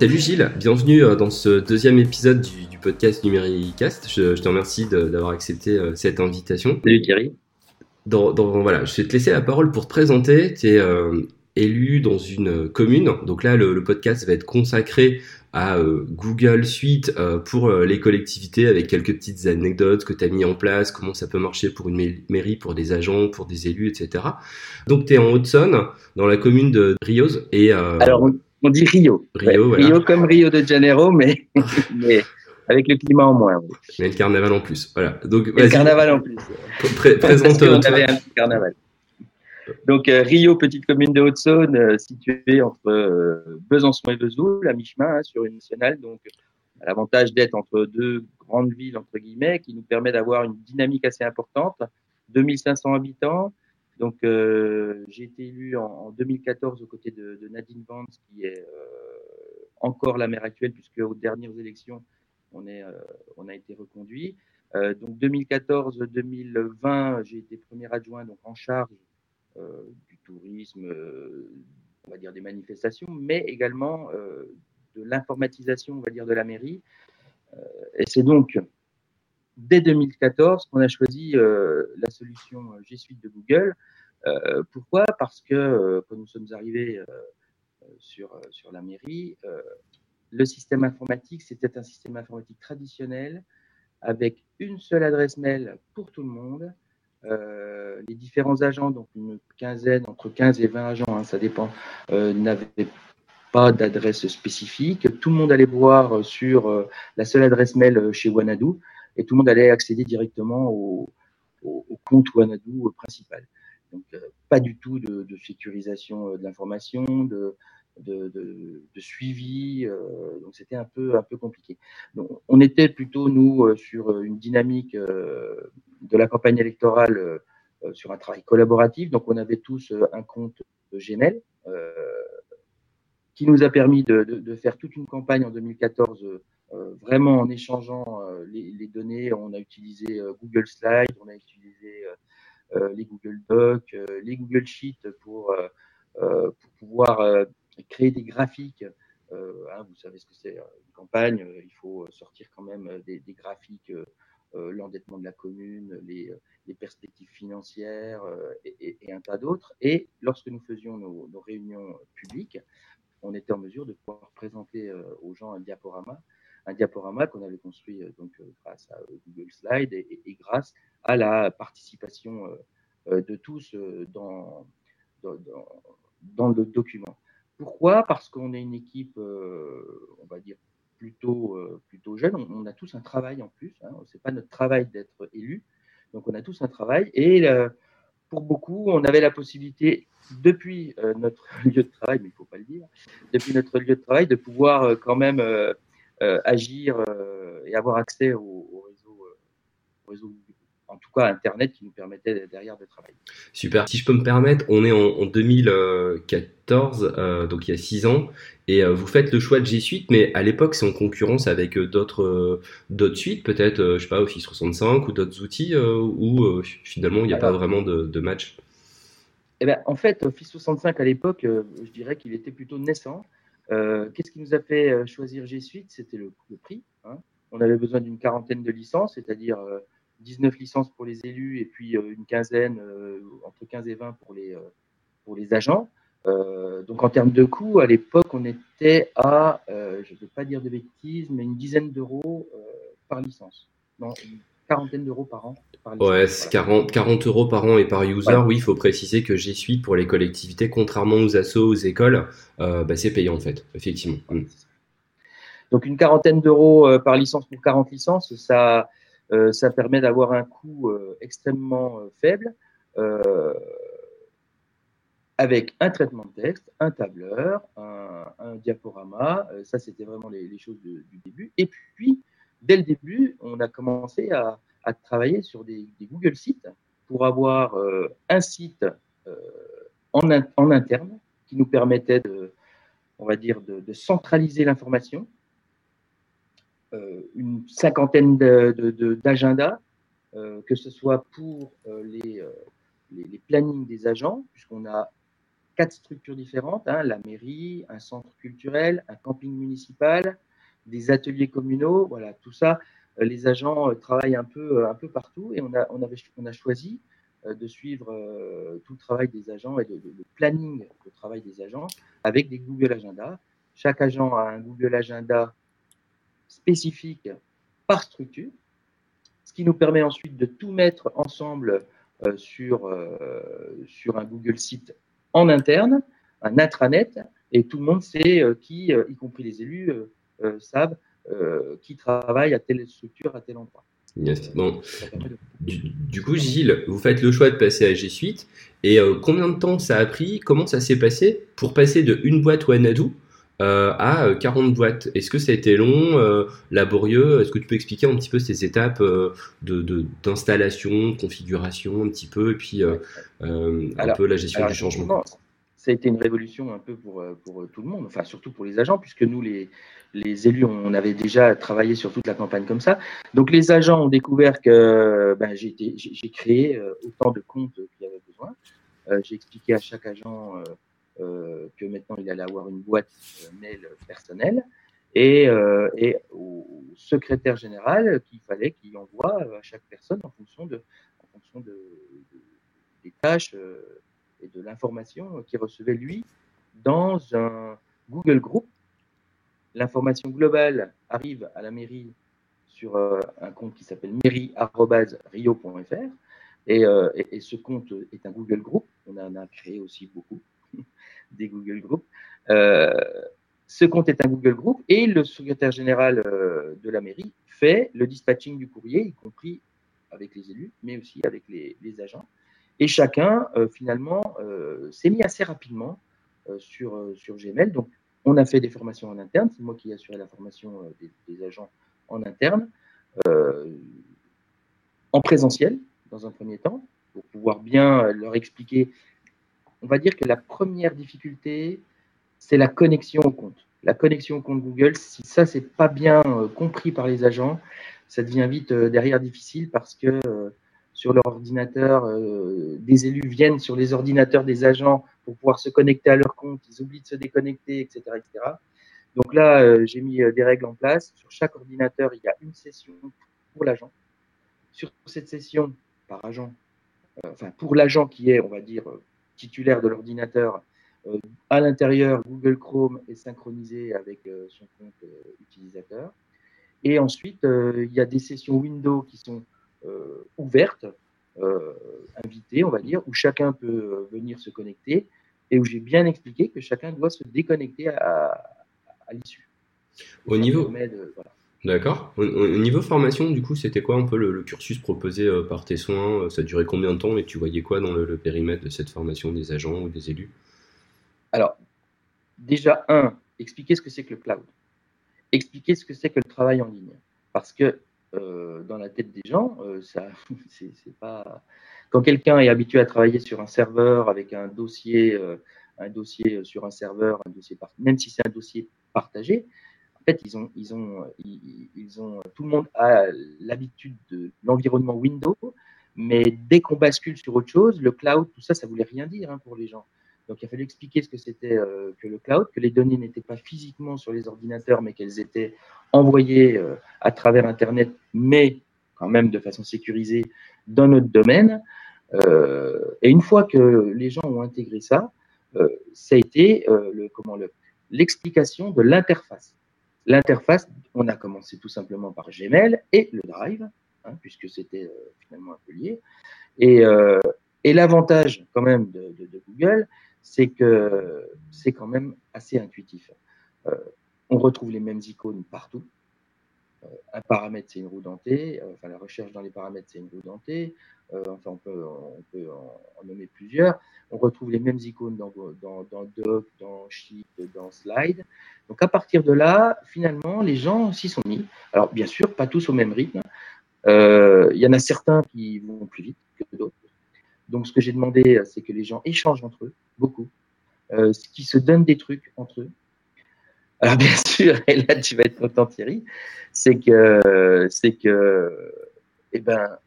Salut Gilles, bienvenue euh, dans ce deuxième épisode du, podcast Numéricast. Je, je te remercie d'avoir accepté euh, cette invitation. Salut Thierry. Dans, voilà, je vais te laisser la parole pour te présenter. Tu es euh, élu dans une commune. Donc là, le, podcast va être consacré à Google Suite pour les collectivités avec quelques petites anecdotes que tu as mis en place, comment ça peut marcher pour une mairie, pour des agents, pour des élus, etc. Donc tu es en Haute-Saône, dans la commune de Rioz. Et, Alors, on dit Rio. Rio, Rio comme Rio de Janeiro, mais, mais avec le climat en moins. Mais le carnaval en plus. Voilà. Donc, le carnaval en plus. présente on avait un petit carnaval. Donc euh, Rio, petite commune de Haute-Saône, euh, située entre euh, Besançon et Vesoul, à mi-chemin hein, sur une nationale. Donc l'avantage d'être entre deux grandes villes entre guillemets, qui nous permet d'avoir une dynamique assez importante. 2500 habitants, donc, euh, j'ai été élu en, en, 2014 aux côtés de, Nadine Vance, qui est euh, encore la maire actuelle, puisque aux dernières élections, on, euh, on a été reconduit. Donc, 2014-2020, j'ai été premier adjoint, donc en charge du tourisme, on va dire des manifestations, mais également de l'informatisation, on va dire, de la mairie. et c'est donc dès 2014 qu'on a choisi euh, la solution G Suite de Google. Euh, pourquoi? Parce que euh, quand nous sommes arrivés sur, sur la mairie, le système informatique, c'était un système informatique traditionnel avec une seule adresse mail pour tout le monde. Euh, les différents agents, donc une quinzaine, entre 15 et 20 agents, hein, ça dépend, euh, n'avaient pas d'adresse spécifique. Tout le monde allait voir sur euh, la seule adresse mail chez Wanadu et tout le monde allait accéder directement au, compte Wanadu principal. Donc, euh, pas du tout de, sécurisation euh, de l'information, de, suivi. Euh, donc, c'était un peu, un peu compliqué. Donc, on était plutôt, nous, sur une dynamique de la campagne électorale, sur un travail collaboratif. Donc, on avait tous un compte Gmail qui nous a permis de, faire toute une campagne en 2014 euh, vraiment en échangeant euh, les, données. On a utilisé euh, Google Slides, on a utilisé les Google Docs, les Google Sheets pour, pouvoir créer des graphiques. Hein, vous savez ce que c'est une campagne, il faut sortir quand même des, graphiques, l'endettement de la commune, les, perspectives financières et, un tas d'autres. Et lorsque nous faisions nos, réunions publiques, on était en mesure de pouvoir présenter aux gens un diaporama un diaporama qu'on avait construit euh, donc euh, grâce à euh, Google Slide et, grâce à la participation de tous dans, le document. Pourquoi? Parce qu'on est une équipe, on va dire, plutôt, plutôt jeune. On, a tous un travail en plus. Hein. Ce n'est pas notre travail d'être élu. Donc, on a tous un travail. Et pour beaucoup, on avait la possibilité, depuis notre lieu de travail, mais il ne faut pas le dire, depuis notre lieu de travail, de pouvoir quand même agir euh, et avoir accès au, réseau, euh, au réseau en tout cas Internet qui nous permettait derrière de travailler. Super. Si je peux me permettre, on est en, 2014, donc il y a six ans, et vous faites le choix de G Suite, mais à l'époque c'est en concurrence avec d'autres d'autres suites, peut-être, je sais pas, Office 65 ou d'autres outils, où finalement il n'y a pas vraiment de, de match. Eh ben, en fait, Office 65 à l'époque, je dirais qu'il était plutôt naissant. Euh, qu'est-ce qui nous a fait euh, choisir G Suite? C'était le, prix. Hein. On avait besoin d'une quarantaine de licences, c'est-à-dire 19 euh, licences pour les élus et puis une quinzaine, entre 15 et 20 pour les, pour les agents. donc en termes de coûts, à l'époque, on était à, je ne veux pas dire de bêtises, mais une dizaine d'euros par licence. Quarantaine d'euros par an. ouais, 40, 40, euros par an et par user. Oui, il faut préciser que G Suite pour les collectivités, contrairement aux assos, aux écoles, euh, bah, c'est payant en fait, effectivement. Mm. Donc une quarantaine d'euros euh, par licence pour 40 licences, ça, euh, ça permet d'avoir un coût extrêmement faible avec un traitement de texte, un tableur, un, diaporama. ça, c'était vraiment les, les choses du début. Et puis, dès le début, on a commencé à, travailler sur des, Google Sites pour avoir euh, un site euh, en, interne qui nous permettait de, centraliser l'information, euh, une cinquantaine d'agendas, que ce soit pour les, les, plannings des agents, puisqu'on a quatre structures différentes, hein, la mairie, un centre culturel, un camping municipal, des ateliers communaux, voilà, tout ça, euh, les agents travaillent un peu, un peu partout et on a, on avait, on a choisi de suivre tout le travail des agents et le planning de travail des agents avec des Google Agenda. Chaque agent a un Google Agenda spécifique par structure, ce qui nous permet ensuite de tout mettre ensemble euh, sur, euh, sur un Google Site en interne, un intranet, et tout le monde sait euh, qui, y compris les élus, savent qui travaille à telle structure, à tel endroit. Bon. Du, coup, Gilles, vous faites le choix de passer à G Suite. Et combien de temps ça a pris? Comment ça s'est passé pour passer de une boîte Wanadu euh, à 40 boîtes? Est-ce que ça a été long, euh, laborieux? Est-ce que tu peux expliquer un petit peu ces étapes euh, de, d'installation, de, configuration, un petit peu, et puis un peu la gestion du changement? Ça a été une révolution un peu pour, pour tout le monde, enfin surtout pour les agents, puisque nous, les, les élus, on avait déjà travaillé sur toute la campagne comme ça. Donc les agents ont découvert que ben, j'ai, créé autant de comptes qu'il y avait besoin. j'ai expliqué à chaque agent euh, que maintenant il allait avoir une boîte euh, mail personnelle et, euh, et, au secrétaire général qu'il fallait qu'il envoie à chaque personne en fonction de, en fonction de, des tâches et de l'information qu'il recevait lui dans un Google Group. L'information globale arrive à la mairie sur un compte qui s'appelle mairie.rio.fr et, et, et, ce compte est un Google Group. On en a créé aussi beaucoup des Google Group. Euh, ce compte est un Google Group et le secrétaire général euh, de la mairie fait le dispatching du courrier, y compris avec les élus, mais aussi avec les, agents. Et chacun, euh, finalement, s'est mis assez rapidement sur, sur Gmail. Donc, on a fait des formations en interne. C'est moi qui ai assuré la formation des, des, agents en interne, en présentiel, dans un premier temps, pour pouvoir bien leur expliquer on va dire que la première difficulté, c'est la connexion au compte. La connexion au compte Google, si ça, c'est pas bien euh, compris par les agents, ça devient vite euh, derrière difficile parce que euh, sur leur ordinateur, des élus viennent sur les ordinateurs des agents pour pouvoir se connecter à leur compte, ils oublient de se déconnecter, etc. Donc là, j'ai mis des règles en place. Sur chaque ordinateur, il y a une session pour l'agent. Sur cette session, par agent, enfin pour l'agent qui est, on va dire, titulaire de l'ordinateur. Euh, à l'intérieur, Google Chrome est synchronisé avec euh, son compte euh, utilisateur. Et ensuite, il y a des sessions Windows qui sont ouvertes, invitées, on va dire, où chacun peut venir se connecter et où j'ai bien expliqué que chacun doit se déconnecter à, l'issue. Au niveau, D'accord. Au, niveau formation, du coup, c'était quoi un peu le, cursus proposé euh, par tes soins euh, Ça durait combien de temps et tu voyais quoi dans le, périmètre de cette formation des agents ou des élus? Alors, déjà, un, expliquer ce que c'est que le cloud. Expliquer ce que c'est que le travail en ligne. Parce que euh, dans la tête des gens, ça, c'est pas. Quand quelqu'un est habitué à travailler sur un serveur avec un dossier, un dossier sur un serveur, un dossier même si c'est un dossier partagé, fait, ils ont, ils ont, ils, ont, tout le monde a l'habitude de l'environnement Windows, mais dès qu'on bascule sur autre chose, le cloud, tout ça, ça voulait rien dire hein, pour les gens. Donc, il a fallu expliquer ce que c'était euh, que le cloud, que les données n'étaient pas physiquement sur les ordinateurs, mais qu'elles étaient envoyées euh, à travers Internet, mais quand même de façon sécurisée dans notre domaine. Euh, et une fois que les gens ont intégré ça, ça a été le, l'explication de l'interface. L'interface, on a commencé tout simplement par Gmail et le Drive, hein, puisque c'était finalement un peu lié. Et, et l'avantage quand même de, Google, c'est que c'est quand même assez intuitif. Euh, on retrouve les mêmes icônes partout. un paramètre, c'est une roue dentée. enfin, la recherche dans les paramètres, c'est une roue dentée. enfin, on peut, en, nommer plusieurs. On retrouve les mêmes icônes dans, dans, dans Doc, dans Sheet, dans Slide. Donc à partir de là, finalement, les gens s'y sont mis. Alors bien sûr, pas tous au même rythme. Euh, il y en a certains qui vont plus vite que d'autres. Donc ce que j'ai demandé, c'est que les gens échangent entre eux, beaucoup, euh, qui se donnent des trucs entre eux. Alors bien sûr, et là tu vas être content Thierry, c'est que, c'est que, eh ben,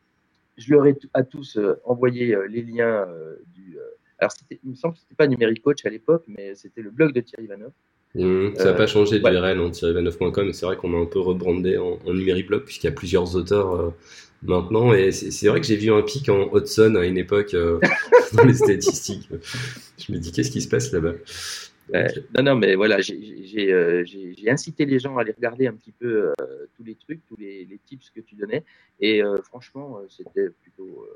je leur ai à tous euh, envoyé les liens du Alors, il me semble que c'était pas Numérique Coach à l'époque, mais c'était le blog de Thierry Vanoff. Mmh, ça n'a pas changé de URL en thierryvanoff.com, mais c'est vrai qu'on a un peu rebrandé en, en Numérique Blog, puisqu'il y a plusieurs auteurs maintenant. Et c'est vrai que j'ai vu un pic en Hudson à une époque dans les statistiques. Je me dis, qu'est-ce qui se passe là-bas? Non, non, mais voilà, euh, j'ai incité les gens à aller regarder un petit peu euh, tous les trucs, tous les, tips que tu donnais. Et euh, franchement, c'était plutôt.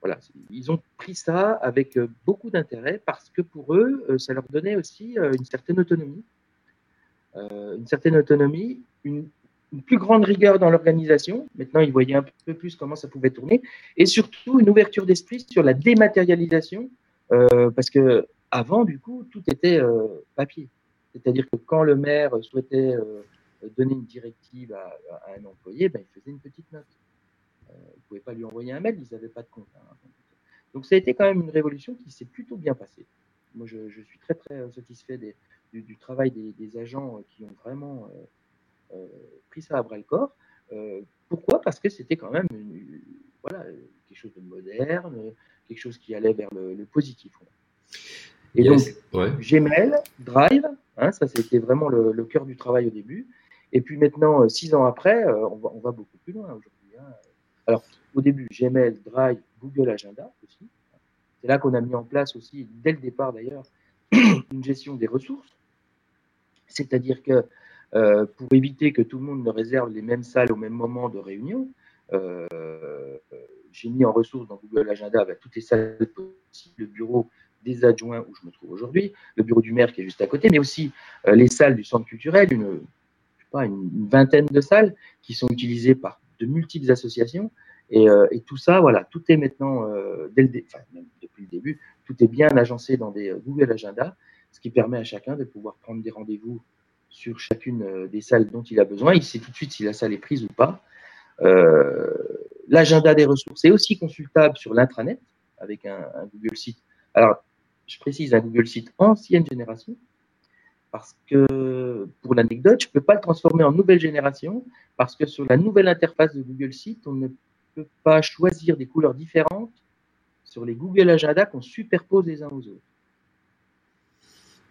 voilà, ils ont pris ça avec beaucoup d'intérêt parce que pour eux, ça leur donnait aussi une certaine autonomie. une certaine autonomie, une, une plus grande rigueur dans l'organisation. Maintenant, ils voyaient un peu plus comment ça pouvait tourner. Et surtout, une ouverture d'esprit sur la dématérialisation. parce que avant, du coup, tout était euh, papier. C'est-à-dire que quand le maire souhaitait euh, donner une directive à, un employé, ben, il faisait une petite note. Euh, il ne pouvait pas lui envoyer un mail, ils n'avaient pas de compte. Hein. Donc ça a été quand même une révolution qui s'est plutôt bien passée. Moi, je, suis très très satisfait du, travail des, agents qui ont vraiment pris ça à bras le corps. pourquoi? Parce que c'était quand même voilà, quelque chose de moderne, quelque chose qui allait vers le, le positif. Et donc, Gmail, Drive, hein, ça c'était vraiment le, cœur du travail au début. Et puis maintenant, euh, six ans après, euh, on, va, on, va, beaucoup plus loin aujourd'hui. Hein. Alors, au début, Gmail, Drive, Google Agenda aussi. C'est là qu'on a mis en place aussi, dès le départ d'ailleurs, une gestion des ressources. C'est-à-dire que euh, pour éviter que tout le monde ne réserve les mêmes salles au même moment de réunion, j'ai mis en ressources dans Google Agenda bah, toutes les salles possibles, le bureau des adjoints où je me trouve aujourd'hui, le bureau du maire qui est juste à côté, mais aussi euh, les salles du centre culturel, une, vingtaine de salles qui sont utilisées par de multiples associations. Et, euh, tout ça, voilà, tout est maintenant, euh, depuis le début, tout est bien agencé dans des Google Agenda, ce qui permet à chacun de pouvoir prendre des rendez-vous sur chacune des salles dont il a besoin. Il sait tout de suite si la salle est prise ou pas. L'agenda des ressources est aussi consultable sur l'intranet avec un, un Google Site. Alors, je précise un Google Site ancienne génération, parce que pour l'anecdote, je ne peux pas le transformer en nouvelle génération, parce que sur la nouvelle interface de Google Site, on ne peut pas choisir des couleurs différentes sur les Google Agenda qu'on superpose les uns aux autres.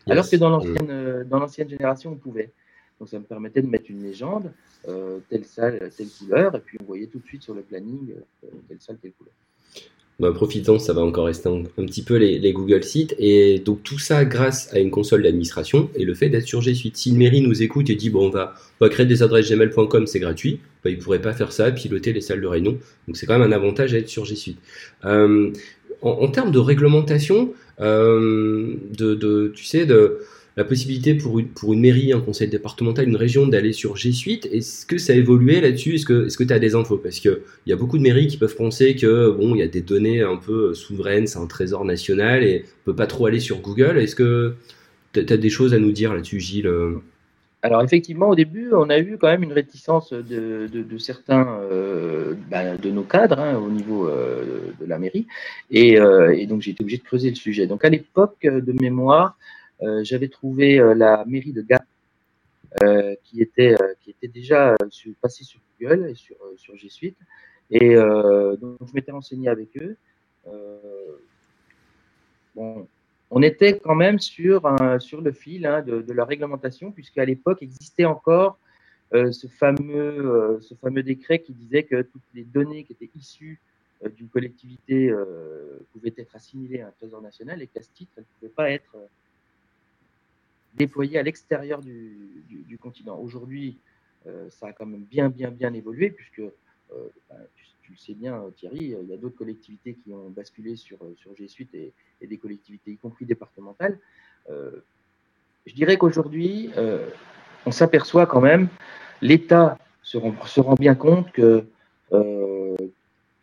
Alors que dans l'ancienne, euh, dans l'ancienne génération, on pouvait. Donc ça me permettait de mettre une légende, euh, telle salle, telle couleur, et puis on voyait tout de suite sur le planning euh, telle salle, telle couleur bah, profitant, ça va encore rester un, petit peu les, Google Sites. Et donc tout ça grâce à une console d'administration et le fait d'être sur G Suite. Si une mairie nous écoute et dit bon on va, on va créer des adresses gmail.com, c'est gratuit, bah, il ne pourrait pas faire ça, piloter les salles de réunion. Donc c'est quand même un avantage à être sur G Suite. Euh, en, termes de réglementation, euh, de, tu sais, de la possibilité pour une, pour une mairie, un conseil départemental, une région d'aller sur G Suite. Est-ce que ça a évolué là-dessus? Est-ce que tu as des infos? Parce qu'il y a beaucoup de mairies qui peuvent penser que bon, il y a des données un peu souveraines, c'est un trésor national et on peut pas trop aller sur Google. Est-ce que tu as, des choses à nous dire là-dessus, Gilles alors effectivement, au début, on a eu quand même une réticence de, certains euh, bah, de nos cadres hein, au niveau euh, de la mairie, et, euh, et donc j'ai été obligé de creuser le sujet. Donc à l'époque de mémoire, j'avais trouvé la mairie de Gap qui était qui était déjà passée sur Google et sur sur G Suite et donc je m'étais renseigné avec eux. bon, on était quand même sur, sur le fil hein, de, la réglementation, puisqu'à l'époque existait encore ce, fameux, ce fameux décret qui disait que toutes les données qui étaient issues d'une collectivité pouvaient être assimilées à un trésor national et qu'à ce titre, elles ne pouvaient pas être déployés à l'extérieur du, du, continent. Aujourd'hui, euh, ça a quand même bien, bien, bien évolué, puisque euh, ben, le sais bien, Thierry, il y a d'autres collectivités qui ont basculé sur, sur G Suite et, des collectivités, y compris départementales. Euh, je dirais qu'aujourd'hui, on s'aperçoit quand même, l'État se rend, bien compte que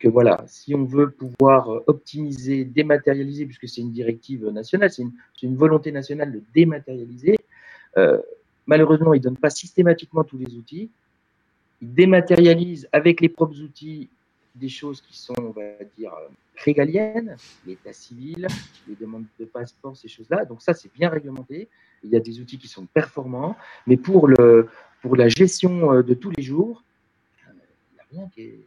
voilà, si on veut pouvoir euh, optimiser, dématérialiser, puisque c'est une directive nationale, c'est une, volonté nationale de dématérialiser, euh, malheureusement, ils ne donnent pas systématiquement tous les outils. Ils dématérialisent avec les propres outils des choses qui sont, on va dire, euh, régaliennes, l'état civil, les demandes de passeport, ces choses-là. Donc ça, c'est bien réglementé. Il y a des outils qui sont performants, mais pour, le, pour la gestion de tous les jours, il n'y a rien qui est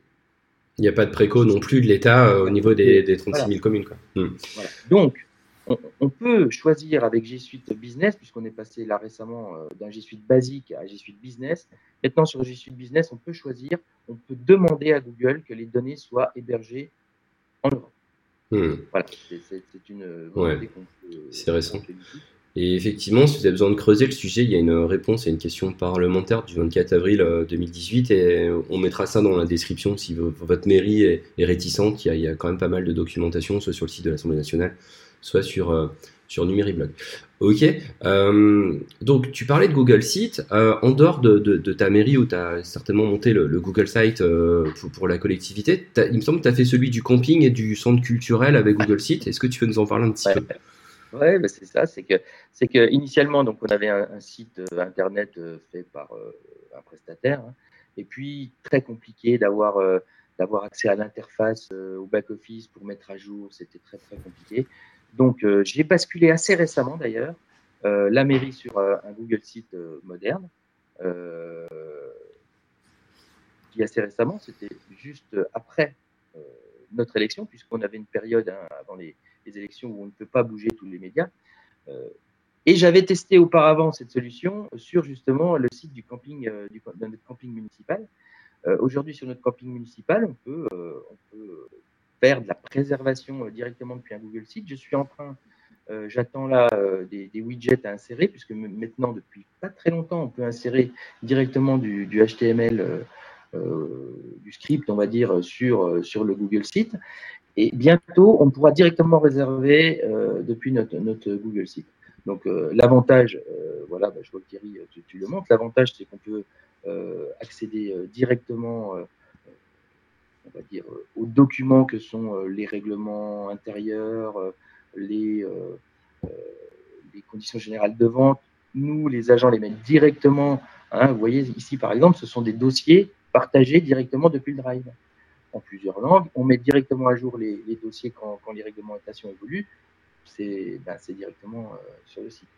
il n'y a pas de préco non plus de l'État euh, au niveau des, des 36 000 communes. Quoi. Hmm. Donc, on, peut choisir avec G Suite Business, puisqu'on est passé là récemment d'un G Suite basique à G Suite Business. Maintenant, sur G Suite Business, on peut choisir, on peut demander à Google que les données soient hébergées en Europe. Hmm. Voilà, c'est une volonté C'est récent. Et effectivement, si vous avez besoin de creuser le sujet, il y a une réponse à une question parlementaire du 24 avril 2018 euh, et on mettra ça dans la description si votre mairie est, réticente. Il y, a, quand même pas mal de documentation, soit sur le site de l'Assemblée nationale, soit sur, euh, sur Numériblog. Ok, euh, donc tu parlais de Google Site. en dehors de, ta mairie où tu as certainement monté le, Google Site pour, la collectivité, il me semble que tu as fait celui du camping et du centre culturel avec Google Site. Est-ce que tu peux nous en parler un petit peu? Bah, c'est ça. C'est que, c'est que initialement, donc, on avait un, site euh, internet euh, fait par euh, un prestataire, hein. et puis très compliqué d'avoir d'avoir accès à l'interface au back office pour mettre à jour. C'était très très compliqué. Donc, j'ai basculé assez récemment d'ailleurs la mairie sur un Google Site moderne. qui assez récemment, c'était juste après notre élection, puisqu'on avait une période hein, avant les, élections où on ne peut pas bouger tous les médias. Euh, et j'avais testé auparavant cette solution sur justement le site du camping, euh, de notre camping municipal. Euh, aujourd'hui, sur notre camping municipal, on peut de la préservation directement depuis un Google Site. Je suis en train, j'attends là des, widgets à insérer, puisque maintenant, depuis pas très longtemps, on peut insérer directement du, HTML. du script, on va dire, sur, sur le Google Site. Et bientôt, on pourra directement réserver euh, depuis notre, notre, Google Site. Donc euh, l'avantage, euh, voilà, bah, je vois que Thierry, tu, tu le montres, l'avantage c'est qu'on peut accéder directement, on va dire, aux documents que sont les règlements intérieurs, les, les conditions générales de vente. Nous, les agents les mettent directement. Hein, vous voyez ici, par exemple, ce sont des dossiers partagés directement depuis le Drive en plusieurs langues. On met directement à jour les, dossiers quand, les réglementations évoluent. C'est ben, directement euh, sur le site.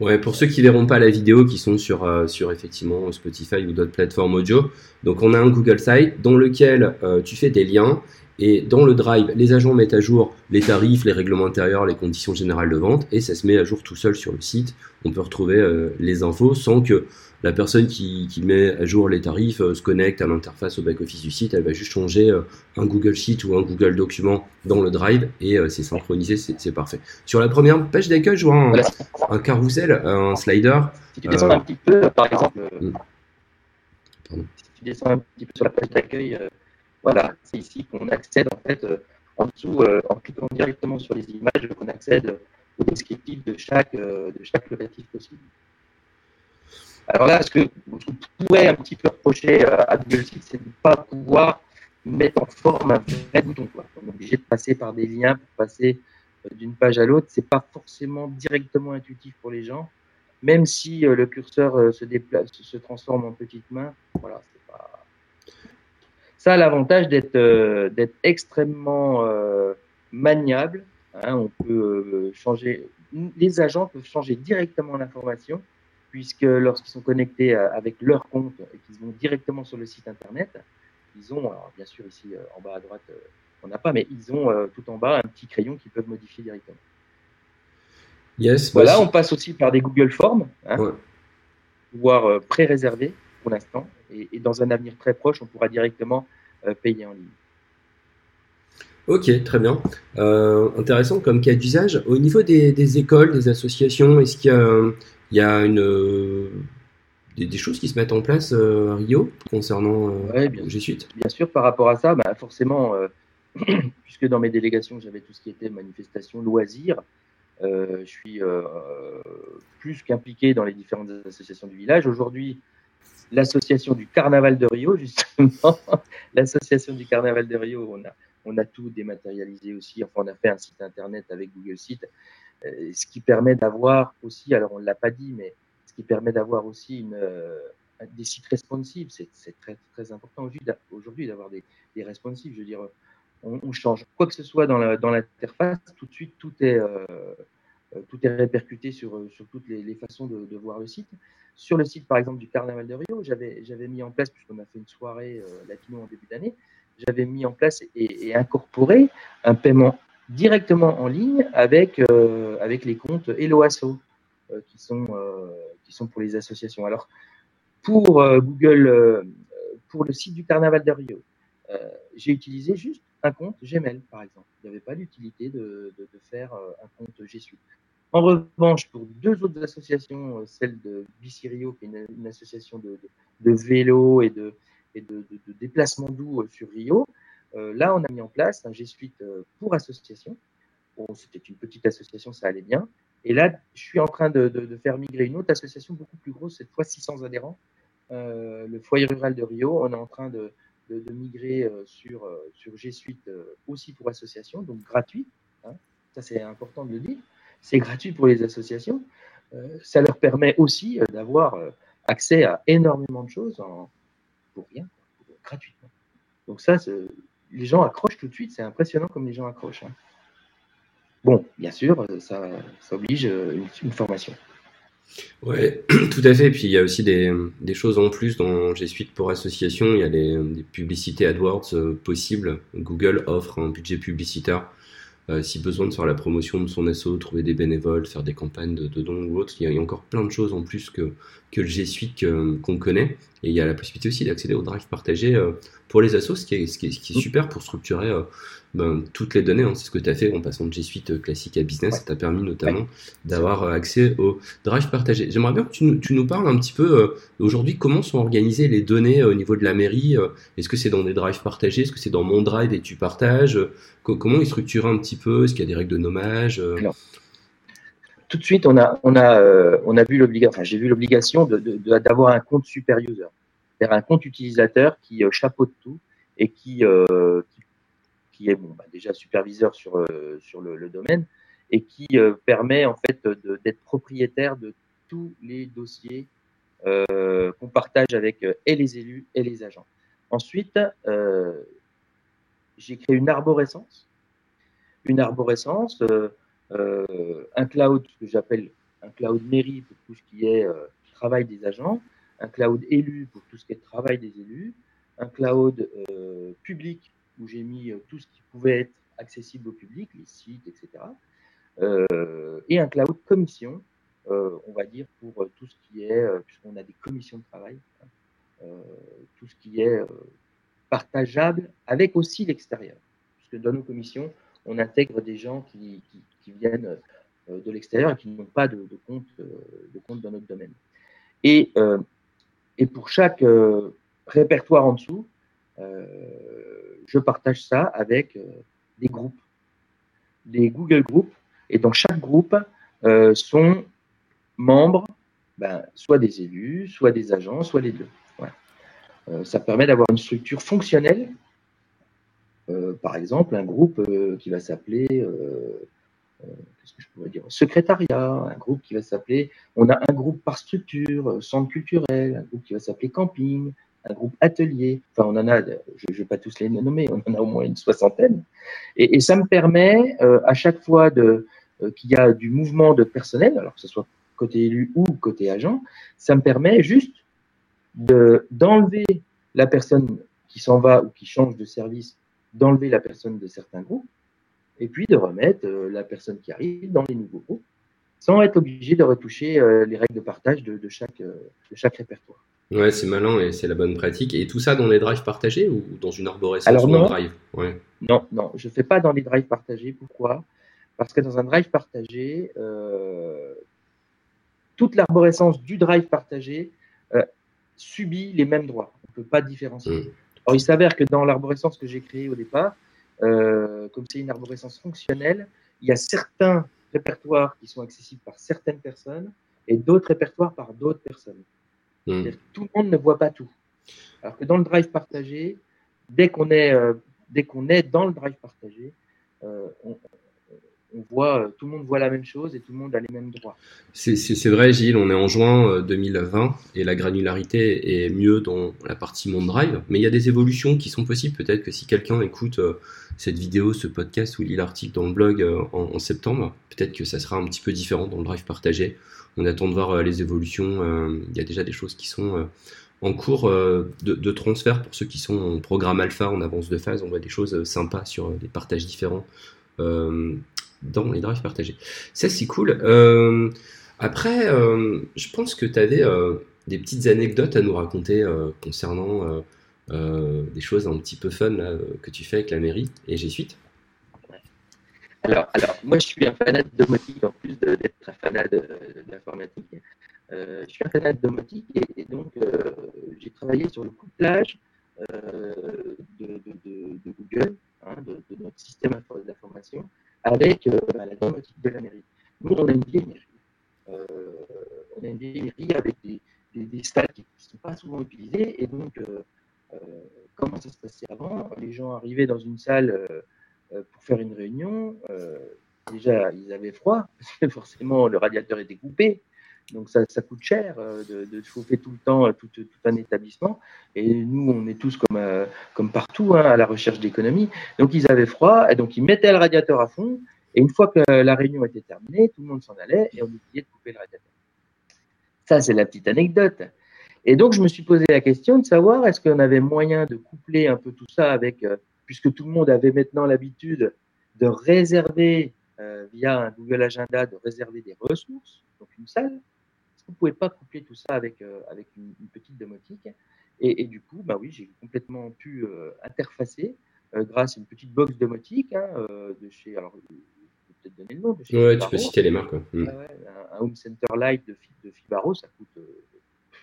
Ouais, pour ceux qui verront pas la vidéo, qui sont sur, euh, sur effectivement Spotify ou d'autres plateformes audio, donc on a un Google Site dans lequel euh, tu fais des liens et dans le Drive, les agents mettent à jour les tarifs, les règlements intérieurs, les conditions générales de vente et ça se met à jour tout seul sur le site. On peut retrouver les infos sans que la personne qui, met à jour les tarifs euh, se connecte à l'interface au back-office du site, elle va juste changer euh, un Google Sheet ou un Google Document dans le Drive et euh, c'est synchronisé, c'est parfait. Sur la première page d'accueil, je vois un, un, carrousel, un slider. Si tu descends un petit peu, par exemple, hmm. si tu descends un petit peu sur la page d'accueil, voilà, c'est ici qu'on accède en fait en dessous, en cliquant directement sur les images, qu'on accède au descriptif de chaque, de chaque locatif possible. Alors là, ce que je pourrais un petit peu reprocher euh, à Google Sheets, c'est de ne pas pouvoir mettre en forme un vrai bouton. On est obligé de passer par des liens pour passer euh, d'une page à l'autre. C'est pas forcément directement intuitif pour les gens, même si euh, le curseur se transforme en petite main. Voilà, c'est pas. Ça a l'avantage d'être d'être extrêmement maniable. Hein. on peut changer. Les agents peuvent changer directement l'information puisque lorsqu'ils sont connectés euh, avec leur compte et qu'ils vont directement sur le site internet, ils ont, alors bien sûr ici euh, en bas à droite, euh, on n'a pas, mais ils ont tout en bas un petit crayon qu'ils peuvent modifier directement. Yes, voilà, on passe aussi par des Google Forms, hein, voire pré-réservés pour l'instant, et, dans un avenir très proche, on pourra directement payer en ligne. Ok, très bien. intéressant comme cas d'usage. Au niveau des, des, écoles, des associations, est-ce qu'il y a il y a une, euh, des, choses qui se mettent en place euh, à Rio concernant euh, bien, G Suite Bien sûr, par rapport à ça, bah, forcément, puisque dans mes délégations, j'avais tout ce qui était manifestation, loisirs, je suis plus qu'impliqué dans les différentes associations du village. Aujourd'hui, l'association du Carnaval de Rio, justement, l'association du Carnaval de Rio, on a, on a tout dématérialisé aussi. Enfin, on a fait un site internet avec Google Site euh, ce qui permet d'avoir aussi, alors on ne l'a pas dit, mais ce qui permet d'avoir aussi une, euh, des sites responsives. C'est très, important aujourd'hui d'avoir des, des responsives. Je veux dire, on, change quoi que ce soit dans l'interface, dans tout de suite, tout est, euh, tout est répercuté sur, sur toutes les, façons de, voir le site. Sur le site, par exemple, du Carnaval de Rio, j'avais mis en place, puisqu'on a fait une soirée latino en début d'année, j'avais mis en place et, incorporé un paiement directement en ligne avec, avec les comptes Helloasso qui, sont, qui sont pour les associations. Alors, pour Google, pour le site du Carnaval de Rio, j'ai utilisé juste un compte Gmail, par exemple. Il n'y avait pas l'utilité de, de, faire un compte G Suite. En revanche, pour deux autres associations, euh, celle de Bicirio, qui est une, association de, vélo et de, déplacement doux euh, sur Rio, euh, là, on a mis en place un G Suite pour association. C'était une petite association, ça allait bien. Et là, je suis en train de, faire migrer une autre association beaucoup plus grosse, cette fois 600 adhérents, le foyer rural de Rio. On est en train de, migrer sur, G Suite aussi pour association, donc gratuit. Hein. Ça, c'est important de le dire c'est gratuit pour les associations. Euh, ça leur permet aussi euh, d'avoir euh, accès à énormément de choses pour rien, gratuitement. Donc ça, les gens accrochent tout de suite. C'est impressionnant comme les gens accrochent. Hein. Bon, bien sûr, ça, oblige une, formation. Ouais, tout à fait. Puis il y a aussi des, choses en plus dans G Suite pour association. Il y a des, publicités AdWords possibles. Google offre un budget publicitaire euh, si besoin de faire la promotion de son asso, trouver des bénévoles, faire des campagnes de, dons ou autre. Il y, a, encore plein de choses en plus que, le G Suite qu'on connaît. Et il y a la possibilité aussi d'accéder au drive partagé euh, pour les assos, ce qui est, ce qui est, ce qui est super pour structurer euh, ben, toutes les données. Hein, c'est ce que tu as fait en passant de G Suite euh, classique à business. Ça t'a permis notamment d'avoir euh, accès au drive partagé. J'aimerais bien que tu, tu, nous parles un petit peu euh, aujourd'hui comment sont organisées les données au niveau de la mairie. Est-ce que c'est dans des drives partagés? Est-ce que c'est dans mon drive et tu partages? Comment est structuré un petit peu? Est-ce qu'il y a des règles de nommage tout de suite, on a, on a, on a vu l'obligation, enfin, j'ai vu l'obligation d'avoir de, un compte super user, c'est-à-dire un compte utilisateur qui chapeaute tout et qui, qui qui est bah, déjà superviseur sur, euh, sur le, domaine et qui euh, permet en fait d'être propriétaire de tous les dossiers euh, qu'on partage avec et les élus et les agents. Ensuite, j'ai créé une arborescence, une arborescence, un cloud que j'appelle un cloud mairie pour tout ce qui est travail des agents, un cloud élu pour tout ce qui est travail des élus, un cloud public où j'ai mis euh, tout ce qui pouvait être accessible au public, les sites, etc. Euh, et un cloud commission, euh, on va dire, pour tout ce qui est, puisqu'on a des commissions de travail, hein, tout ce qui est partageable avec aussi l'extérieur. Puisque dans nos commissions, on intègre des gens qui, viennent de l'extérieur et qui n'ont pas de, compte, de compte dans notre domaine. Et, et pour chaque répertoire en dessous, je partage ça avec euh, des groupes, des Google Groups, et dans chaque groupe euh, sont membres, ben, soit des élus, soit des agents, soit les deux. Euh, ça permet d'avoir une structure fonctionnelle. par exemple, un groupe qui va s'appeler qu'est-ce que je pourrais dire? Secrétariat, un groupe qui va s'appeler, on a un groupe par structure, centre culturel, un groupe qui va s'appeler camping, un groupe atelier. Enfin, on en a, je ne vais pas tous les nommer, on en a au moins une soixantaine. Et, ça me permet euh, à chaque fois euh, qu'il y a du mouvement de personnel, alors que ce soit côté élu ou côté agent, ça me permet juste de d'enlever la personne qui s'en va ou qui change de service, d'enlever la personne de certains groupes, et puis de remettre euh, la personne qui arrive dans les nouveaux groupes, sans être obligé de retoucher les règles de partage de, chaque, de chaque répertoire. Ouais, c'est malin et c'est la bonne pratique. Et tout ça dans les drives partagés ou dans une arborescence Alors non, drive? Non, non, je ne fais pas dans les drives partagés. Pourquoi? Parce que dans un drive partagé, euh, toute l'arborescence du drive partagé euh, subit les mêmes droits. On ne peut pas différencier. Mmh. Alors, il s'avère que dans l'arborescence que j'ai créée au départ, euh, comme c'est une arborescence fonctionnelle, il y a certains répertoires qui sont accessibles par certaines personnes et d'autres répertoires par d'autres personnes. Hmm. Tout le monde ne voit pas tout. Alors que dans le drive partagé, dès qu'on est, euh, dès qu'on est dans le drive partagé, euh, on, voit, euh, tout le monde voit la même chose et tout le monde a les mêmes droits. C'est vrai, Gilles, on est en juin 2020 et la granularité est mieux dans la partie Monde Drive, mais il y a des évolutions qui sont possibles. Peut-être que si quelqu'un écoute cette vidéo, ce podcast ou lit l'article dans le blog en, septembre, peut-être que ça sera un petit peu différent dans le drive partagé. On attend de voir les évolutions. Il y a déjà des choses qui sont en cours de, transfert pour ceux qui sont en programme alpha en avance de phase. On voit des choses sympas sur des partages différents dans les drives partagés. Ça, c'est cool. après, je pense que tu avais des petites anecdotes à nous raconter concernant des choses un petit peu fun que tu fais avec la mairie et G Suite. Alors, moi, je suis un fanat de domotique, en plus d'être un fanat d'informatique. Euh, je suis un fanat de domotique et, donc euh, j'ai travaillé sur le couplage euh, de, Google, hein, de, notre système d'information, avec bah, la domotique de la mairie. Nous, on a une vieille mairie. on a une vieille mairie avec des, des, salles qui ne sont pas souvent utilisées et donc comment ça se passait avant? Les gens arrivaient dans une salle euh, pour faire une réunion, euh, déjà, ils avaient froid, parce que forcément, le radiateur était coupé. Donc ça, ça coûte cher euh, de, chauffer tout le temps tout, tout, un établissement. Et nous, on est tous comme, comme partout hein, à la recherche d'économie. Donc ils avaient froid, et donc ils mettaient le radiateur à fond. Et une fois que la réunion était terminée, tout le monde s'en allait et on oubliait de couper le radiateur. Ça, c'est la petite anecdote. Et donc je me suis posé la question de savoir est-ce qu'on avait moyen de coupler un peu tout ça avec puisque tout le monde avait maintenant l'habitude de réserver euh, via un Google Agenda, de réserver des ressources, donc une salle, qu'on ne pouvait pas coupler tout ça avec, euh, avec une, petite domotique et, du coup, bah oui, j'ai complètement pu euh, interfacer grâce à une petite box domotique hein, de chez, alors je vais peut-être donner le nom, de chez tu peux citer les marques. Mm. un, Home Center Live de, de Fibaro, ça coûte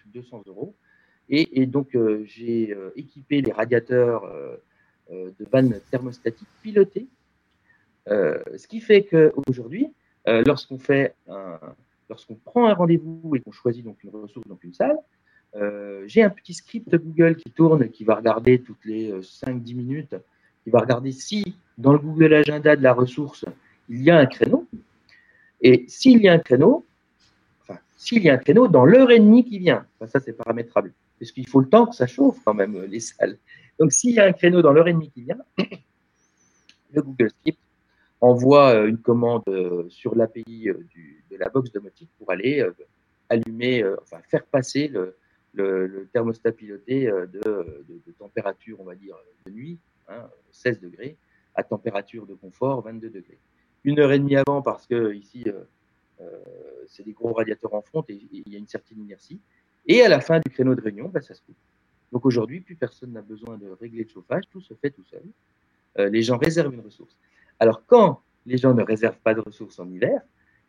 200 euros. Et, et donc, j'ai équipé les radiateurs euh, de vannes thermostatiques pilotées. Euh, ce qui fait qu'aujourd'hui, euh, lorsqu'on fait lorsqu'on prend un rendez-vous et qu'on choisit donc une ressource, donc une salle, j'ai un petit script Google qui tourne, qui va regarder toutes les 5-10 minutes, qui va regarder si dans le Google Agenda de la ressource, il y a un créneau. Et s'il y a un créneau, enfin, s'il y a un créneau dans l'heure et demie qui vient, ça c'est paramétrable, parce qu'il faut le temps que ça chauffe quand même les salles. Donc, s'il y a un créneau dans l'heure et demie qui vient, le Google Script envoie euh, une commande euh, sur l'API euh, de la box domotique pour aller allumer, enfin faire passer le, thermostat piloté de, température, on va dire, de nuit, 16 hein, degrés, à température de confort, 22 degrés. Une heure et demie avant, parce que ici, c'est des gros radiateurs en front et il y a une certaine inertie. Et à la fin du créneau de réunion, bah, ça se coupe. Donc aujourd'hui, plus personne n'a besoin de régler le chauffage, tout se fait tout seul. Euh, les gens réservent une ressource. Alors quand les gens ne réservent pas de ressources en hiver,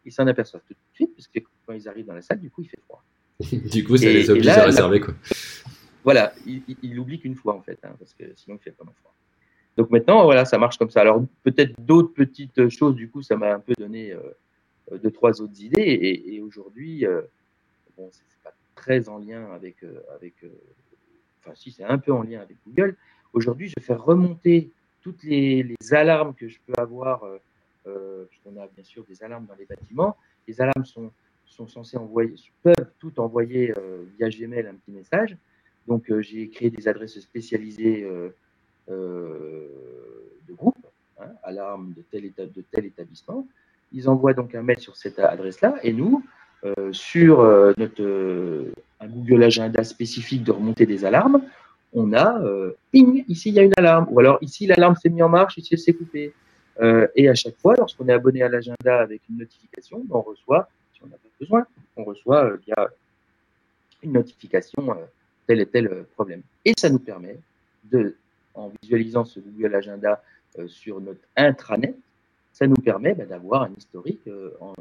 ils s'en aperçoivent tout de suite, parce que quand ils arrivent dans la salle, du coup, il fait froid. du coup, ça les oblige à réserver. Quoi. Voilà, ils il l'oublient qu'une fois, en fait, hein, parce que sinon, il fait vraiment froid. Donc maintenant, voilà, ça marche comme ça. Alors peut-être d'autres petites choses, du coup, ça m'a un peu donné euh, deux, trois autres idées. Et, aujourd'hui, euh, bon, c'est pas très en lien avec, euh, avec enfin si c'est un peu en lien avec Google, aujourd'hui je fais remonter toutes les, alarmes que je peux avoir, euh, euh, puisqu'on a bien sûr des alarmes dans les bâtiments. Les alarmes sont, censées envoyer, peuvent toutes envoyer euh, via Gmail un petit message. Donc j'ai créé des adresses spécialisées de groupe, hein, alarme de tel, état, de tel établissement. Ils envoient donc un mail sur cette adresse-là et nous, sur notre un Google Agenda spécifique de remonter des alarmes, on a euh, ping, ici il y a une alarme, ou alors ici l'alarme s'est mise en marche, ici elle s'est coupée. Euh, et à chaque fois, lorsqu'on est abonné à l'agenda avec une notification, on reçoit, si on a besoin, on reçoit euh, via une notification tel et tel problème. Et ça nous permet de, en visualisant ce Google Agenda sur notre intranet, ça nous permet bah, d'avoir un historique en,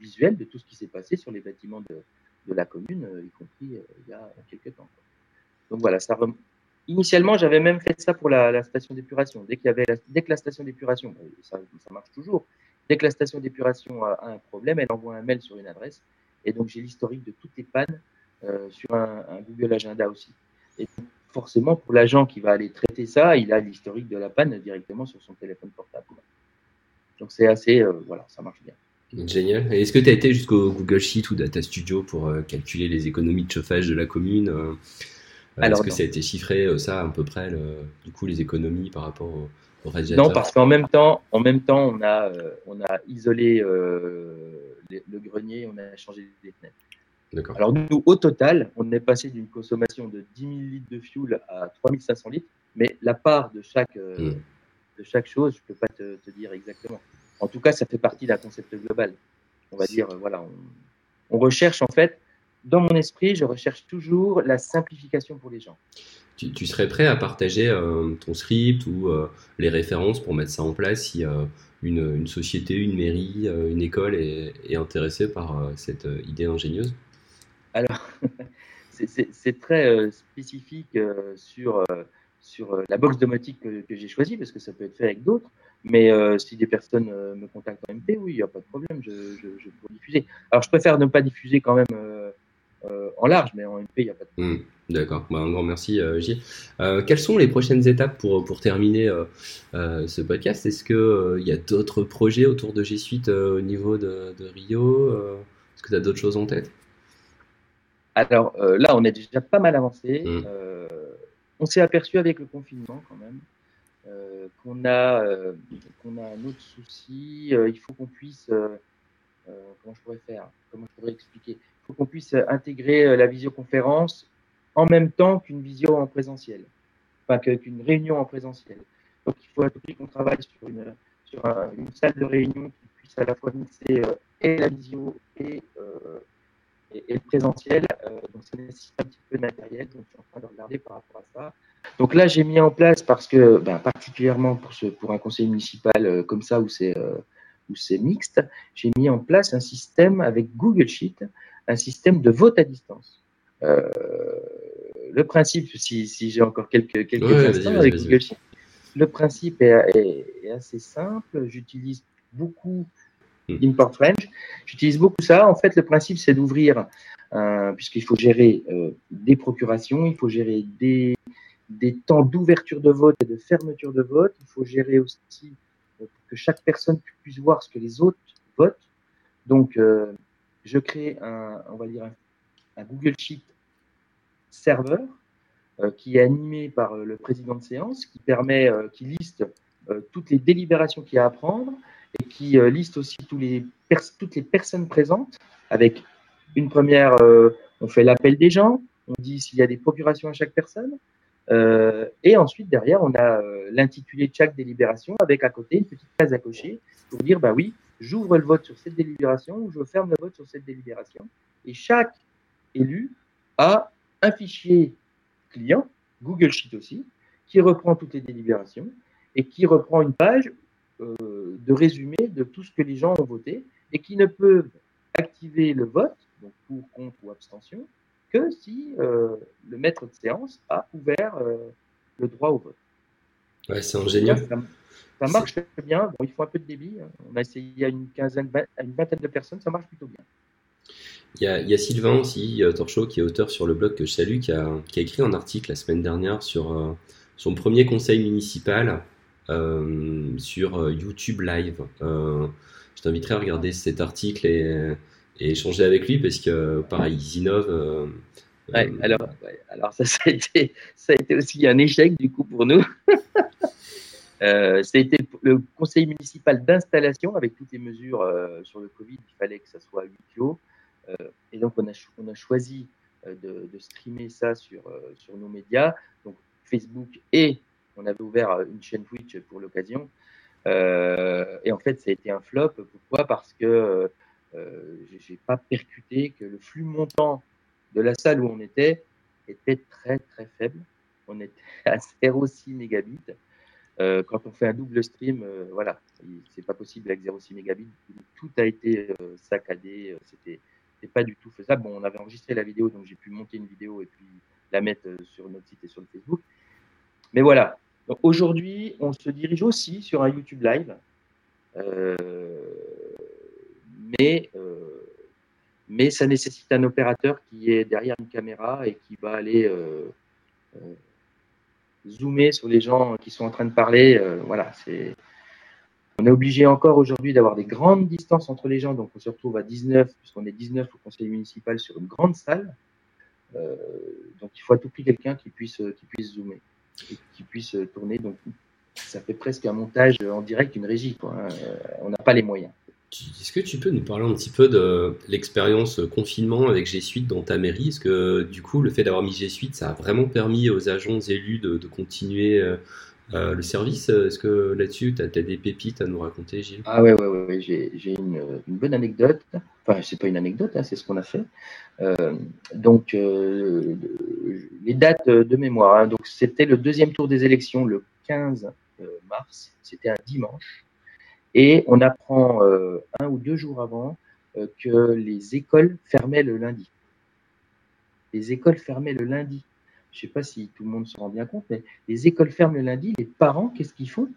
visuel de tout ce qui s'est passé sur les bâtiments de, la commune, euh, y compris euh, il y a quelques temps. Donc voilà, ça Initialement, j'avais même fait ça pour la, station d'épuration. Dès qu'il y avait, dès que la station d'épuration, ça, marche toujours. Dès que la station d'épuration a, un problème, elle envoie un mail sur une adresse. Et donc j'ai l'historique de toutes les pannes euh, sur un, Google Agenda aussi. Et forcément, pour l'agent qui va aller traiter ça, il a l'historique de la panne directement sur son téléphone portable. Donc c'est assez, voilà, ça marche bien. Génial. Est-ce que tu as été jusqu'au Google Sheet ou Data Studio pour euh, calculer les économies de chauffage de la commune euh, euh, Est-ce que ça a été chiffré, ça, à peu près, du coup, les économies par rapport au, au Non, parce qu'en même temps, en même temps, on a, on a isolé le grenier, on a changé les fenêtres. Alors nous, au total, on est passé d'une consommation de 10 000 litres de fuel à 3500 litres, mais la part de chaque, hmm. chaque chose, je peux pas te, dire exactement. En tout cas, ça fait partie d'un concept global. On va dire, voilà, on, recherche en fait, dans mon esprit, je recherche toujours la simplification pour les gens. Tu, serais prêt à partager euh, ton script ou euh, les références pour mettre ça en place si euh, une, société, une mairie, une école est, est intéressée par cette idée ingénieuse? Alors, c'est très spécifique sur sur la box domotique que, j'ai choisie, parce que ça peut être fait avec d'autres. Mais euh, si des personnes euh, me contactent en MP, oui, il n'y a pas de problème, je, je, peux diffuser. Alors, je préfère ne pas diffuser quand même en large, mais en MP, il n'y a pas de problème. Hmm, d'accord, bah, un grand merci, J. quelles sont les prochaines étapes pour, pour terminer ce podcast? Est-ce qu'il y a d'autres projets autour de G Suite au niveau de, Rio Est-ce que tu as d'autres choses en tête? Alors là, on est déjà pas mal avancé. Hmm on s'est aperçu avec le confinement quand même euh, qu'on a, euh, qu'on a un autre souci. Euh, il faut qu'on puisse, comment je pourrais faire, comment je pourrais expliquer, il faut qu'on puisse intégrer la visioconférence en même temps qu'une visio en présentiel, enfin qu'une réunion en présentiel. Donc il faut à qu'on travaille sur une, salle de réunion qui puisse à la fois mixer et la visio et et, le présentiel. Euh, donc, ça nécessite un petit peu de matériel. Donc, je suis en train de regarder par rapport à ça. Donc là, j'ai mis en place, parce que ben, particulièrement pour, pour un conseil municipal euh, comme ça, euh, où c'est mixte, j'ai mis en place un système avec Google Sheet, un système de vote à distance. le principe, si, si j'ai encore quelques, quelques instants avec Google Sheet, le principe est, est assez simple. J'utilise beaucoup Hmm. Import French. J'utilise beaucoup ça. En fait, le principe, c'est d'ouvrir, euh, puisqu'il faut gérer euh, des procurations, il faut gérer des, des temps d'ouverture de vote et de fermeture de vote. Il faut gérer aussi euh, que chaque personne puisse voir ce que les autres votent. Donc, je crée un, on va dire un, Google Sheet serveur qui est animé par le président de séance, qui permet, qui liste toutes les délibérations qu'il y a à prendre, et qui euh, liste aussi toutes les personnes présentes avec une première, euh, on fait l'appel des gens, on dit s'il y a des procurations à chaque personne, euh, et ensuite derrière on a l'intitulé de chaque délibération avec à côté une petite case à cocher pour dire bah oui, j'ouvre le vote sur cette délibération ou je ferme le vote sur cette délibération. Et chaque élu a un fichier client, Google Sheet aussi, qui reprend toutes les délibérations et qui reprend une page euh, de résumé de tout ce que les gens ont voté et qui ne peuvent activer le vote, donc pour, contre ou abstention, que si euh, le maître de séance a ouvert euh, le droit au vote. Ouais, c'est ingénieux. Ça, marche bien. Bon, il faut un peu de débit. Hein. On a essayé à une quinzaine, à une vingtaine de personnes, ça marche plutôt bien. Il y, a, il y a, Sylvain aussi, Torchot, qui est auteur sur le blog que je salue, qui a, qui a écrit un article la semaine dernière sur son premier conseil municipal euh, sur euh, YouTube Live. Euh, je t'inviterai à regarder cet article et, échanger avec lui parce que, pareil, ils innovent. alors, alors ça, a été, ça a été aussi un échec du coup pour nous. Euh, a été le conseil municipal d'installation avec toutes les mesures sur le Covid. Il fallait que ça soit à huis clos. et donc, on a, choisi de, streamer ça sur, sur nos médias, donc Facebook et on avait ouvert euh, une chaîne Twitch pour l'occasion. Euh, et en fait, ça a été un flop. Pourquoi? Parce que euh, j'ai pas percuté que le flux montant de la salle où on était était très très faible. On était à 0,6 mégabits. Quand on fait un double stream, voilà, c'est pas possible avec 0,6 mégabits. Tout a été saccadé. C'était pas du tout faisable. Bon, on avait enregistré la vidéo, donc j'ai pu monter une vidéo et puis la mettre sur notre site et sur le Facebook. Mais voilà. aujourd'hui, on se dirige aussi sur un YouTube Live. Euh, mais, euh, mais ça nécessite un opérateur qui est derrière une caméra et qui va aller euh, zoomer sur les gens qui sont en train de parler. voilà, c'est. On est obligé encore aujourd'hui d'avoir des grandes distances entre les gens, donc on se retrouve à 19, puisqu'on est 19 au conseil municipal sur une grande salle. donc il faut à tout prix quelqu'un qui puisse, qui puisse zoomer qui puisse tourner. Donc, ça fait presque un montage en direct, une régie. Hein. On n'a pas les moyens. Est-ce que tu peux nous parler un petit peu de l'expérience confinement avec G Suite dans ta mairie? Est-ce que du coup, le fait d'avoir mis G Suite, ça a vraiment permis aux agents élus de, continuer euh, le service? Est-ce que là-dessus, tu as, des pépites à nous raconter, Gilles? Ah ouais, ouais, ouais, j'ai une, bonne anecdote. Enfin, c'est pas une anecdote, hein, c'est ce qu'on a fait. donc, les dates de mémoire. Hein. donc, c'était le deuxième tour des élections, le 15 mars. C'était un dimanche. Et on apprend un ou deux jours avant que les écoles fermaient le lundi les écoles fermaient le lundi. Je ne sais pas si tout le monde se rend bien compte, mais les écoles ferment le lundi. Les parents, qu'est-ce qu'ils font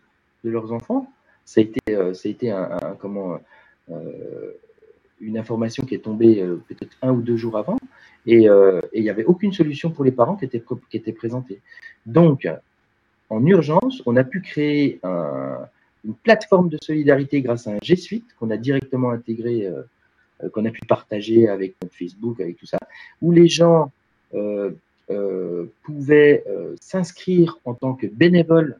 de leurs enfants? Ça a été, euh, ça a été un, comment, euh, une information qui est tombée euh, peut-être un ou deux jours avant, et il n'y avait aucune solution pour les parents qui était, qui était présentée. Donc, en urgence, on a pu créer une plateforme de solidarité grâce à un G Suite qu'on a directement intégré euh, qu'on a pu partager avec notre Facebook, avec tout ça, où les gens euh, euh, pouvaient s'inscrire en tant que bénévoles.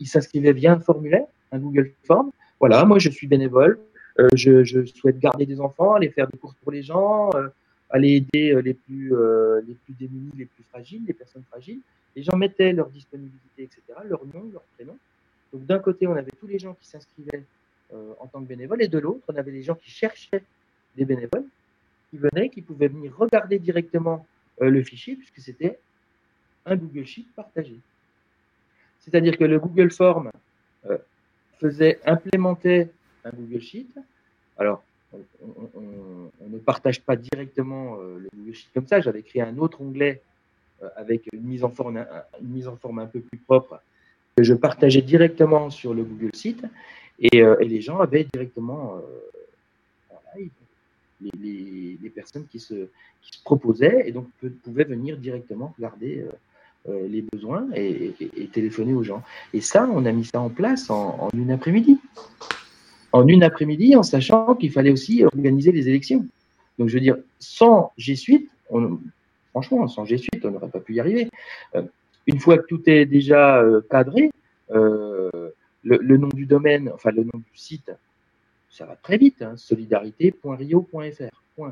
ils s'inscrivaient via un formulaire, un Google Form. Voilà, moi je suis bénévole, je, je, souhaite garder des enfants, aller faire des courses pour les gens, aller aider les plus, les plus démunis, les plus fragiles, les personnes fragiles. Les gens mettaient leur disponibilité, etc., leur nom, leur prénom. D'un côté, on avait tous les gens qui s'inscrivaient euh, en tant que bénévole, et de l'autre, on avait des gens qui cherchaient des bénévoles, qui venaient, qui pouvaient venir regarder directement euh, le fichier, puisque c'était un Google Sheet partagé. C'est-à-dire que le Google Form euh, faisait implémenter un Google Sheet. Alors, on, ne partage pas directement le Google Sheet comme ça. J'avais créé un autre onglet avec une mise en forme un peu plus propre que je partageais directement sur le Google. Euh, et, les gens avaient directement euh, les, personnes qui se, qui se, proposaient et donc pouvaient venir directement regarder euh, les besoins et, téléphoner aux gens. Et ça, on a mis ça en place en, une après-midi. En une après-midi, en sachant qu'il fallait aussi organiser les élections. Donc, je veux dire, sans G Suite, franchement, sans G Suite, on n'aurait pas pu y arriver. Une fois que tout est déjà cadré, le, nom du domaine, enfin le nom du site, ça va très vite, hein, solidarité.rio.fr.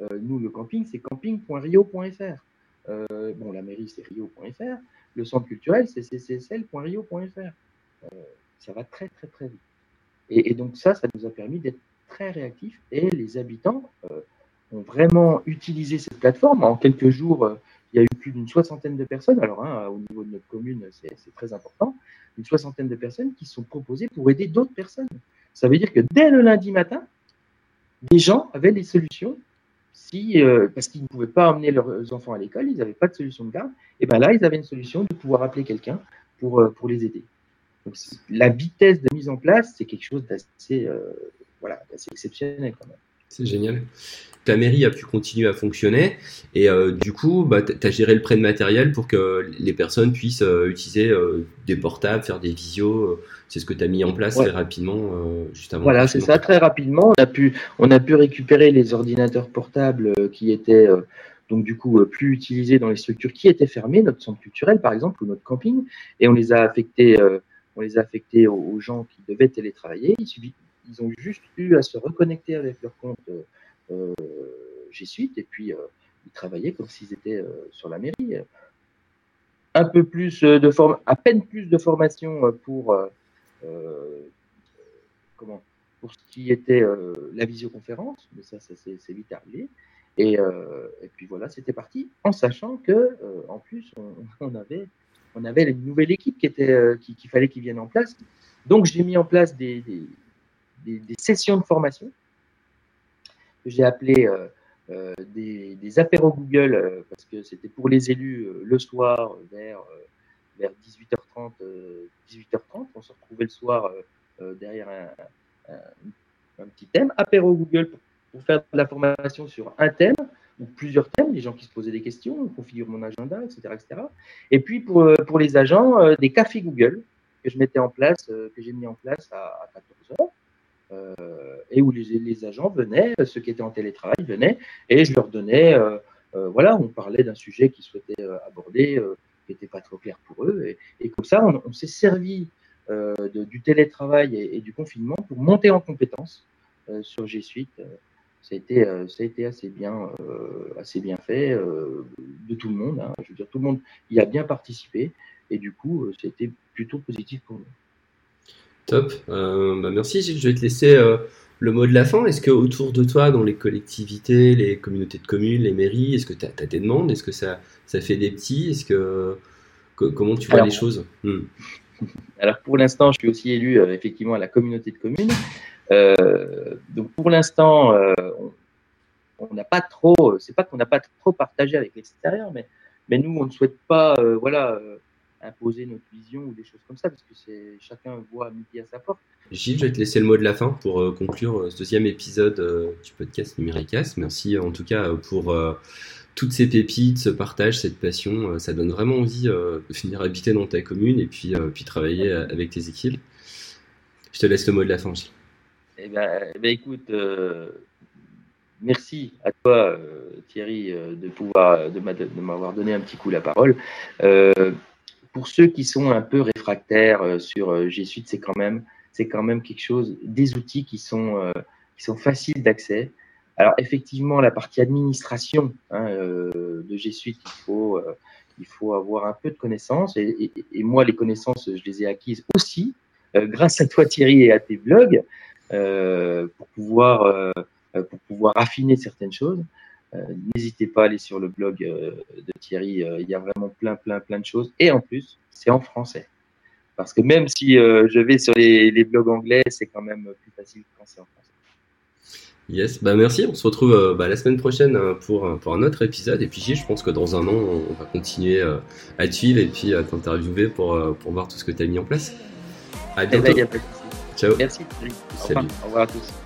Euh, nous, le camping, c'est camping.rio.fr. Euh, bon, la mairie, c'est rio.fr. Le centre culturel, c'est ccsl.rio.fr. Euh, ça va très, très, très vite. Et, donc ça, ça nous a permis d'être très réactifs et les habitants ont vraiment utilisé cette plateforme. En quelques jours, il y a eu plus d'une soixantaine de personnes. Alors, hein, au niveau de notre commune, c'est très important. Une soixantaine de personnes qui sont proposées pour aider d'autres personnes. Ça veut dire que dès le lundi matin, des gens avaient des solutions. Si, euh, parce qu'ils ne pouvaient pas emmener leurs enfants à l'école, ils n'avaient pas de solution de garde. Et bien là, ils avaient une solution de pouvoir appeler quelqu'un pour, euh, les aider. Donc, la vitesse de mise en place, c'est quelque chose d'assez euh, exceptionnel quand même. C'est génial. Ta mairie a pu continuer à fonctionner et euh, du coup, bah, tu as géré le prêt de matériel pour que les personnes puissent euh, utiliser euh, des portables, faire des visios. c'est ce que tu as mis en place très rapidement juste avant. Voilà, c'est ça, très rapidement. On a, pu, on a pu récupérer les ordinateurs portables qui étaient donc du coup plus utilisés dans les structures qui étaient fermées, notre centre culturel par exemple ou notre camping, et on les a affectés, on les a affectés aux, gens qui devaient télétravailler. Il suffit, ils ont juste eu à se reconnecter avec leur compte euh, G Suite et puis euh, ils travaillaient comme s'ils étaient euh, sur la mairie. Un peu plus de forme, à peine plus de formation pour ce qui était la visioconférence, mais ça, ça c'est vite arrivé. Et, puis voilà, c'était parti, en sachant que en plus on, avait une nouvelle équipe qui était qu'il fallait qu'ils viennent en place. Donc j'ai mis en place des, sessions de formation que j'ai appelées euh, euh, des, des apéros Google euh, parce que c'était pour les élus le soir vers, vers 18h30, 18h30. On se retrouvait le soir derrière un, petit thème. Apéro Google pour, faire de la formation sur un thème ou plusieurs thèmes, les gens qui se posaient des questions, on configure mon agenda, etc. etc. Et puis pour, pour les agents, des cafés Google que je mettais en place, que j'ai mis en place à, à 14 h euh, et où les, agents venaient, ceux qui étaient en télétravail venaient, et je leur donnais, euh, euh, voilà, on parlait d'un sujet qu'ils souhaitaient aborder, qui n'était pas trop clair pour eux, et, comme ça, on, s'est servi du télétravail et, du confinement pour monter en compétences sur G Suite. ça a été, assez bien fait de tout le monde. Hein. Je veux dire, tout le monde y a bien participé. et du coup, c'était plutôt positif pour nous. Top. Bah, merci Gilles. Je vais te laisser le mot de la fin. Est-ce que autour de toi, dans les collectivités, les communautés de communes, les mairies, est-ce que tu as, des demandes? Est-ce que ça, ça fait des petits? Est-ce que comment tu vois les choses? Hmm. Alors pour l'instant, je suis aussi élu effectivement à la communauté de communes. Euh, donc pour l'instant, euh, on n'a pas trop, c'est pas qu'on n'a pas trop partagé avec l'extérieur, mais, mais nous, on ne souhaite pas, euh, voilà, imposer notre vision ou des choses comme ça, parce que c'est chacun voit midi à sa porte. Gilles, je vais te laisser le mot de la fin pour conclure ce deuxième épisode du podcast Numéricas. Merci en tout cas pour toutes ces pépites, ce partage, cette passion. ça donne vraiment envie de finir habiter dans ta commune et puis, puis travailler avec tes équipes. Je te laisse le mot de la fin, Gilles. Eh ben, eh ben, écoute, euh, merci à toi, euh, Thierry, euh, de pouvoir de m'avoir donné un petit coup la parole. Pour ceux qui sont un peu réfractaires sur G Suite, c'est quand même quelque chose, des outils qui sont sont faciles d'accès. Alors effectivement, la partie administration hein, de G Suite, il faut avoir un peu de connaissances. Et, moi, les connaissances, je les ai acquises aussi grâce à toi, Thierry, et à tes blogs. Euh, euh, pour pouvoir affiner certaines choses. Euh, n'hésitez pas à aller sur le blog de Thierry. il y a vraiment plein, plein, plein de choses. Et en plus, c'est en français. Parce que même si je vais sur les, blogs anglais, c'est quand même plus facile quand c'est en français. Yes, bah merci. On se retrouve bah, la semaine prochaine pour, pour un autre épisode. Et puis, je pense que dans un an, on va continuer à te suivre et puis à t'interviewer pour, pour voir tout ce que tu as mis en place. À eh ben, bientôt. Ciao. Merci. Au revoir à tous.